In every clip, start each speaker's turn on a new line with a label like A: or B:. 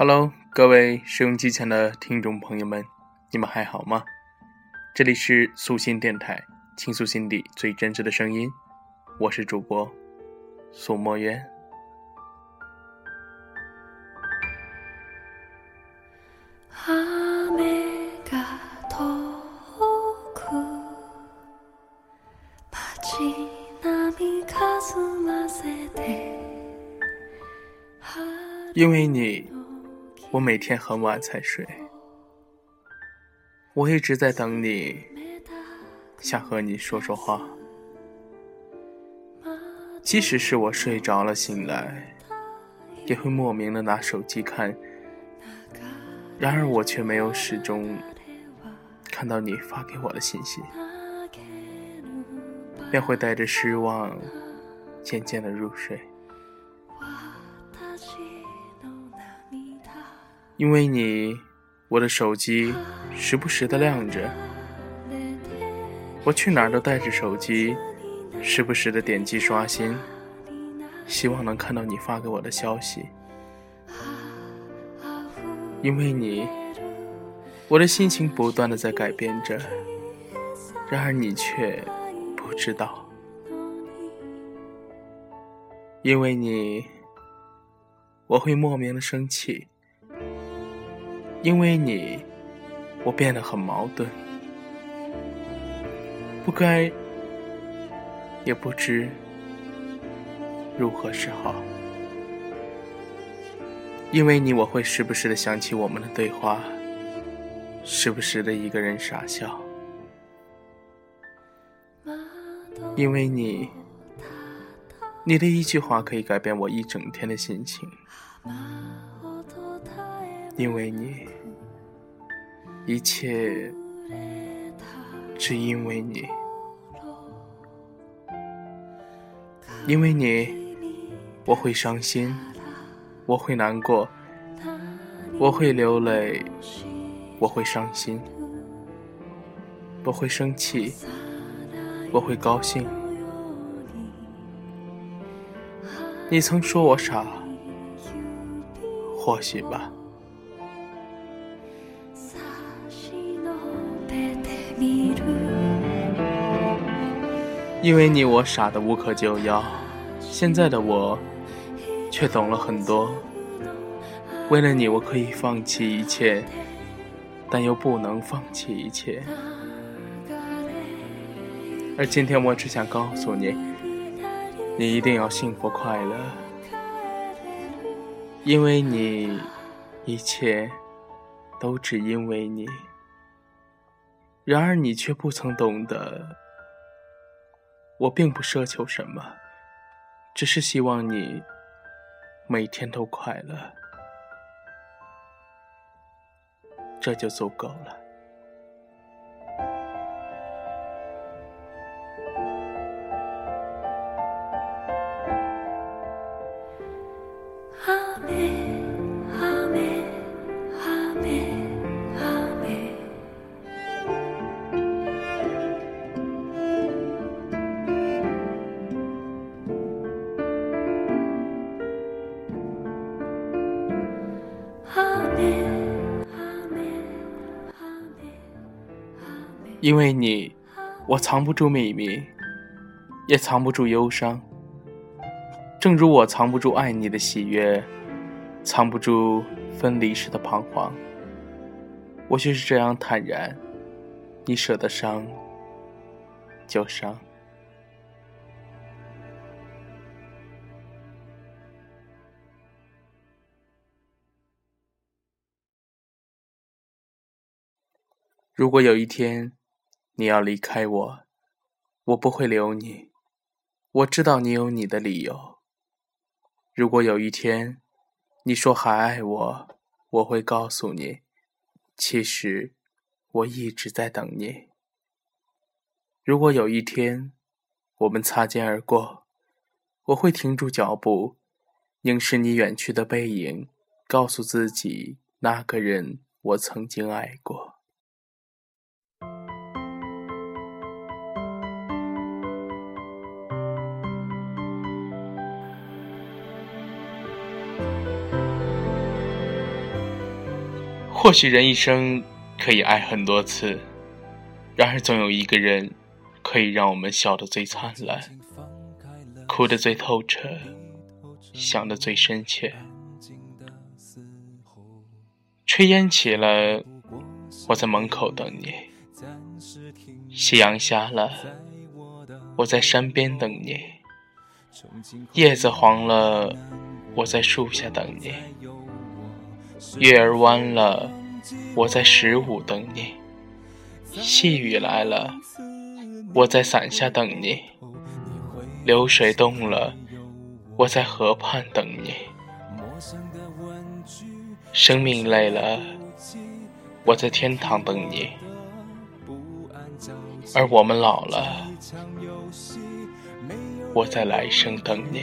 A: Hello，各位收音机前的听众朋友们，你们还好吗？这里是素心电台，倾诉心底最真挚的声音，我是主播苏墨渊。因为你。我每天很晚才睡，我一直在等你，想和你说说话。即使是我睡着了醒来，也会莫名的拿手机看，然而我却没有始终看到你发给我的信息，便会带着失望，渐渐的入睡。因为你，我的手机时不时的亮着，我去哪都带着手机，时不时的点击刷新，希望能看到你发给我的消息。因为你，我的心情不断的在改变着，然而你却不知道。因为你，我会莫名的生气。因为你，我变得很矛盾，不该，也不知如何是好。因为你，我会时不时的想起我们的对话，时不时的一个人傻笑。因为你，你的一句话可以改变我一整天的心情。因为你，一切只因为你，因为你，我会伤心，我会难过，我会流泪，我会伤心，我会生气，我会高兴。你曾说我傻，或许吧。因为你，我傻的无可救药。现在的我，却懂了很多。为了你，我可以放弃一切，但又不能放弃一切。而今天，我只想告诉你，你一定要幸福快乐。因为你，一切都只因为你。然而，你却不曾懂得。我并不奢求什么，只是希望你每天都快乐，这就足够了。因为你，我藏不住秘密，也藏不住忧伤。正如我藏不住爱你的喜悦，藏不住分离时的彷徨。我却是这样坦然，你舍得伤，就伤。如果有一天，你要离开我，我不会留你。我知道你有你的理由。如果有一天你说还爱我，我会告诉你，其实我一直在等你。如果有一天我们擦肩而过，我会停住脚步，凝视你远去的背影，告诉自己那个人我曾经爱过。或许人一生可以爱很多次，然而总有一个人可以让我们笑得最灿烂，哭得最透彻，想得最深切。炊烟起了，我在门口等你；夕阳下了，我在山边等你；叶子黄了，我在树下等你。月儿弯了，我在十五等你；细雨来了，我在伞下等你；流水动了，我在河畔等你；生命累了，我在天堂等你；而我们老了，我在来生等你。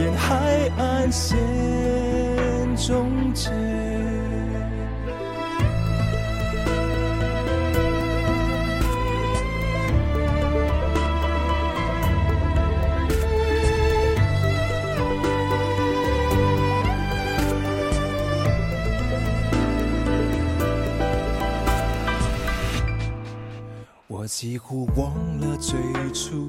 B: 沿海岸线终结。我几乎忘了最初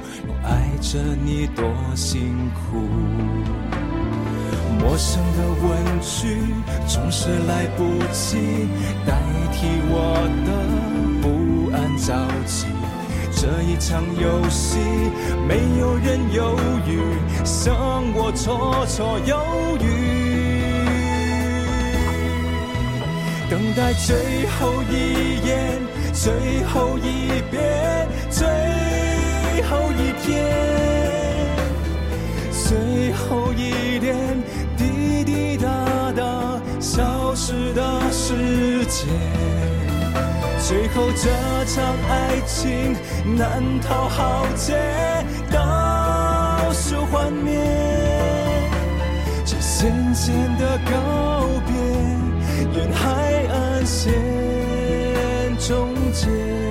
B: 又爱着你多辛苦。陌生的问句总是来不及代替我的不安着急。这一场游戏，没有人犹豫，剩我绰绰有余。等待最后一眼，最后一遍，最最后一天，最后一点。滴滴答答消失的时间，最后这场爱情难逃浩劫，倒数幻灭，这咸咸的告别，沿海岸线终结。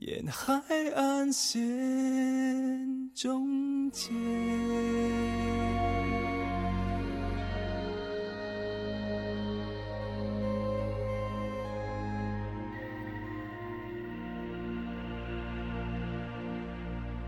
B: 沿海岸线终结。